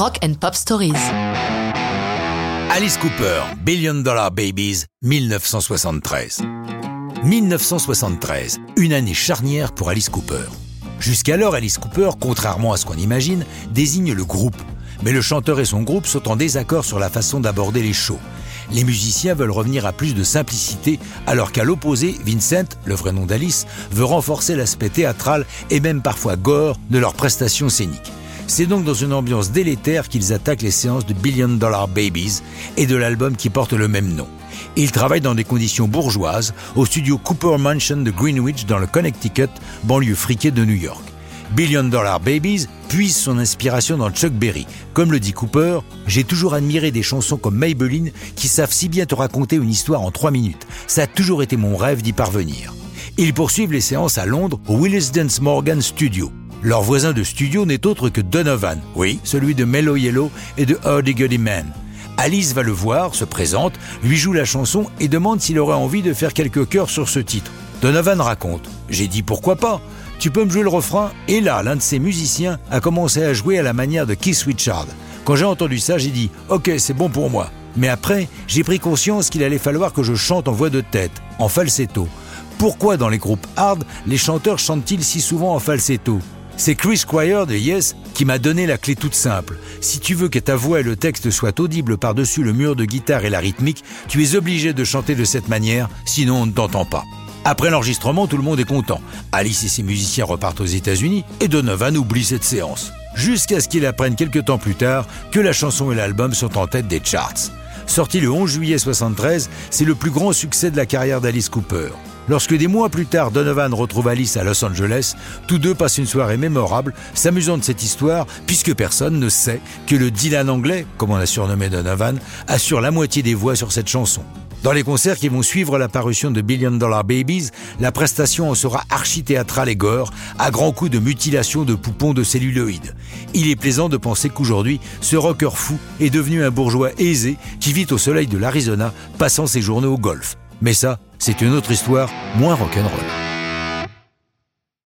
Rock and Pop Stories. Alice Cooper, Billion Dollar Babies, 1973. 1973, une année charnière pour Alice Cooper. Jusqu'alors, Alice Cooper, contrairement à ce qu'on imagine, désigne le groupe. Mais le chanteur et son groupe sont en désaccord sur la façon d'aborder les shows. Les musiciens veulent revenir à plus de simplicité, alors qu'à l'opposé, Vincent, le vrai nom d'Alice, veut renforcer l'aspect théâtral et même parfois gore de leurs prestations scéniques. C'est donc dans une ambiance délétère qu'ils attaquent les séances de Billion Dollar Babies et de l'album qui porte le même nom. Ils travaillent dans des conditions bourgeoises au studio Cooper Mansion de Greenwich dans le Connecticut, banlieue friquée de New York. Billion Dollar Babies puise son inspiration dans Chuck Berry. Comme le dit Cooper, j'ai toujours admiré des chansons comme Maybelline qui savent si bien te raconter une histoire en trois minutes. Ça a toujours été mon rêve d'y parvenir. Ils poursuivent les séances à Londres au Willis Dance Morgan Studio. Leur voisin de studio n'est autre que Donovan, oui, celui de Mellow Yellow et de Howdy Goody Man. Alice va le voir, se présente, lui joue la chanson et demande s'il aurait envie de faire quelques chœurs sur ce titre. Donovan raconte J'ai dit pourquoi pas Tu peux me jouer le refrain Et là, l'un de ses musiciens a commencé à jouer à la manière de Keith Richard. Quand j'ai entendu ça, j'ai dit Ok, c'est bon pour moi. Mais après, j'ai pris conscience qu'il allait falloir que je chante en voix de tête, en falsetto. Pourquoi dans les groupes hard, les chanteurs chantent-ils si souvent en falsetto? C'est Chris Squire de Yes qui m'a donné la clé toute simple. Si tu veux que ta voix et le texte soient audibles par-dessus le mur de guitare et la rythmique, tu es obligé de chanter de cette manière, sinon on ne t'entend pas. Après l'enregistrement, tout le monde est content. Alice et ses musiciens repartent aux États-Unis et Donovan oublie cette séance. Jusqu'à ce qu'il apprenne quelques temps plus tard que la chanson et l'album sont en tête des charts. Sorti le 11 juillet 73, c'est le plus grand succès de la carrière d'Alice Cooper. Lorsque des mois plus tard Donovan retrouve Alice à Los Angeles, tous deux passent une soirée mémorable, s'amusant de cette histoire, puisque personne ne sait que le Dylan anglais, comme on a surnommé Donovan, assure la moitié des voix sur cette chanson. Dans les concerts qui vont suivre la parution de Billion Dollar Babies, la prestation en sera archi-théâtrale et gore, à grands coups de mutilation de poupons de celluloïdes. Il est plaisant de penser qu'aujourd'hui, ce rocker fou est devenu un bourgeois aisé qui vit au soleil de l'Arizona, passant ses journées au golf. Mais ça, c'est une autre histoire moins rock'n'roll.